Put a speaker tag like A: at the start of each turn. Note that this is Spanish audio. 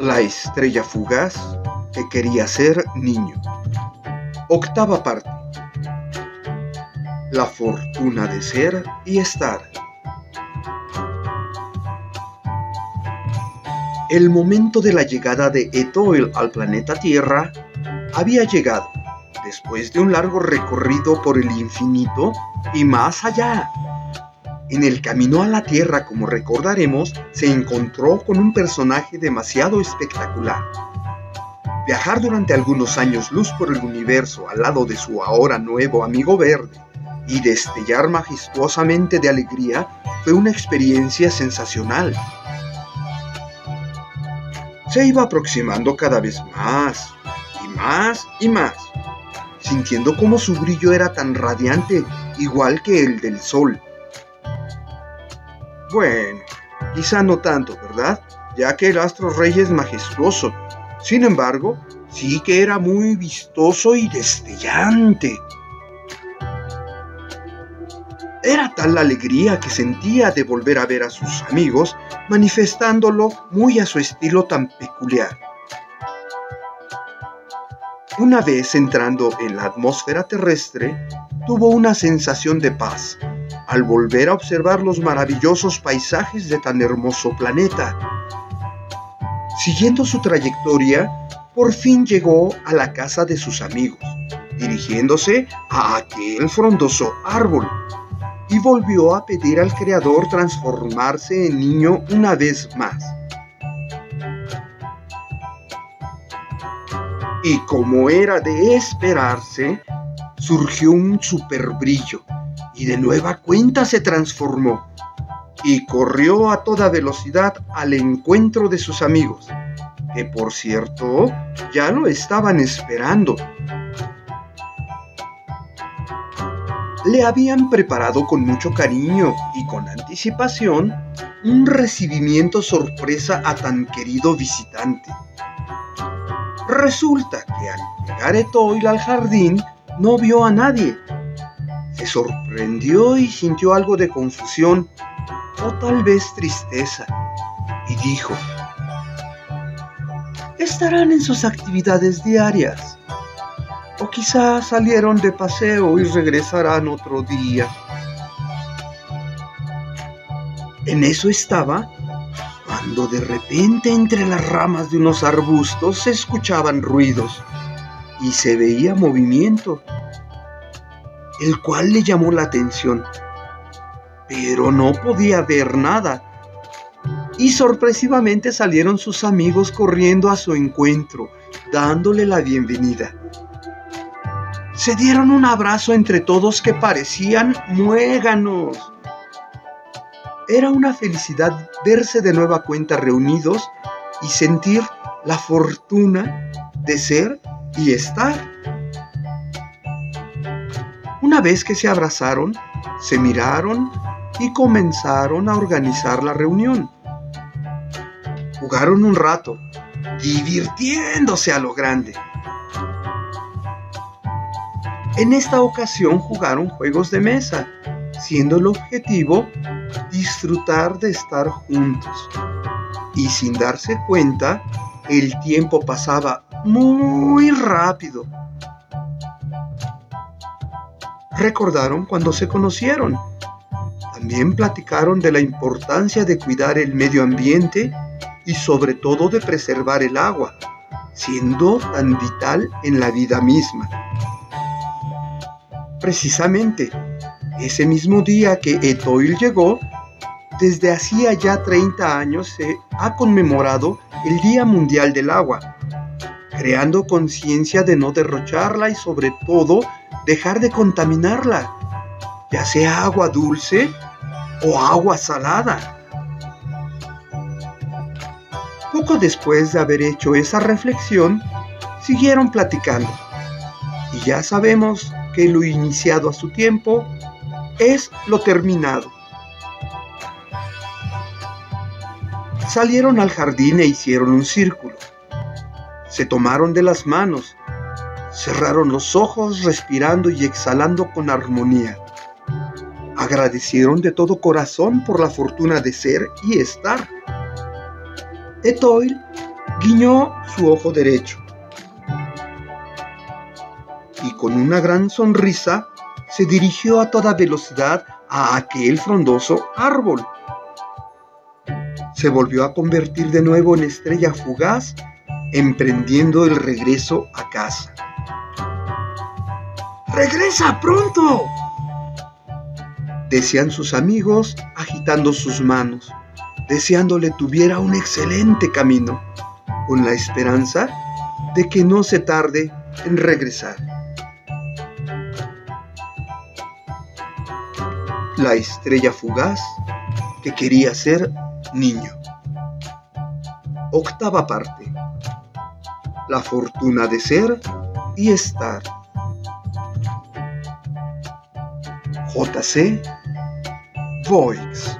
A: La estrella fugaz que quería ser niño. Octava parte. La fortuna de ser y estar. El momento de la llegada de Etoil al planeta Tierra había llegado, después de un largo recorrido por el infinito y más allá. En el camino a la Tierra, como recordaremos, se encontró con un personaje demasiado espectacular. Viajar durante algunos años luz por el universo al lado de su ahora nuevo amigo verde y destellar majestuosamente de alegría fue una experiencia sensacional se iba aproximando cada vez más y más y más, sintiendo como su brillo era tan radiante igual que el del sol. Bueno, quizá no tanto, ¿verdad? Ya que el astro rey es majestuoso. Sin embargo, sí que era muy vistoso y destellante. Era tal la alegría que sentía de volver a ver a sus amigos, manifestándolo muy a su estilo tan peculiar. Una vez entrando en la atmósfera terrestre, tuvo una sensación de paz al volver a observar los maravillosos paisajes de tan hermoso planeta. Siguiendo su trayectoria, por fin llegó a la casa de sus amigos, dirigiéndose a aquel frondoso árbol y volvió a pedir al Creador transformarse en niño una vez más. Y como era de esperarse, surgió un super brillo y de nueva cuenta se transformó y corrió a toda velocidad al encuentro de sus amigos, que por cierto ya lo estaban esperando le habían preparado con mucho cariño y con anticipación un recibimiento sorpresa a tan querido visitante. Resulta que al llegar Etoil al jardín no vio a nadie. Se sorprendió y sintió algo de confusión o tal vez tristeza y dijo, estarán en sus actividades diarias o quizás salieron de paseo y regresarán otro día. En eso estaba cuando de repente entre las ramas de unos arbustos se escuchaban ruidos y se veía movimiento, el cual le llamó la atención, pero no podía ver nada. Y sorpresivamente salieron sus amigos corriendo a su encuentro, dándole la bienvenida se dieron un abrazo entre todos que parecían muéganos. Era una felicidad verse de nueva cuenta reunidos y sentir la fortuna de ser y estar. Una vez que se abrazaron, se miraron y comenzaron a organizar la reunión. Jugaron un rato, divirtiéndose a lo grande. En esta ocasión jugaron juegos de mesa, siendo el objetivo disfrutar de estar juntos. Y sin darse cuenta, el tiempo pasaba muy rápido. Recordaron cuando se conocieron. También platicaron de la importancia de cuidar el medio ambiente y sobre todo de preservar el agua, siendo tan vital en la vida misma. Precisamente, ese mismo día que Etoil llegó, desde hacía ya 30 años se ha conmemorado el Día Mundial del Agua, creando conciencia de no derrocharla y sobre todo dejar de contaminarla, ya sea agua dulce o agua salada. Poco después de haber hecho esa reflexión, siguieron platicando. Y ya sabemos que lo iniciado a su tiempo es lo terminado. Salieron al jardín e hicieron un círculo. Se tomaron de las manos, cerraron los ojos respirando y exhalando con armonía. Agradecieron de todo corazón por la fortuna de ser y estar. Etoil guiñó su ojo derecho y con una gran sonrisa se dirigió a toda velocidad a aquel frondoso árbol. Se volvió a convertir de nuevo en estrella fugaz, emprendiendo el regreso a casa. ¡Regresa pronto! decían sus amigos agitando sus manos, deseándole tuviera un excelente camino, con la esperanza de que no se tarde en regresar. La estrella fugaz que quería ser niño. Octava parte. La fortuna de ser y estar. JC Voix.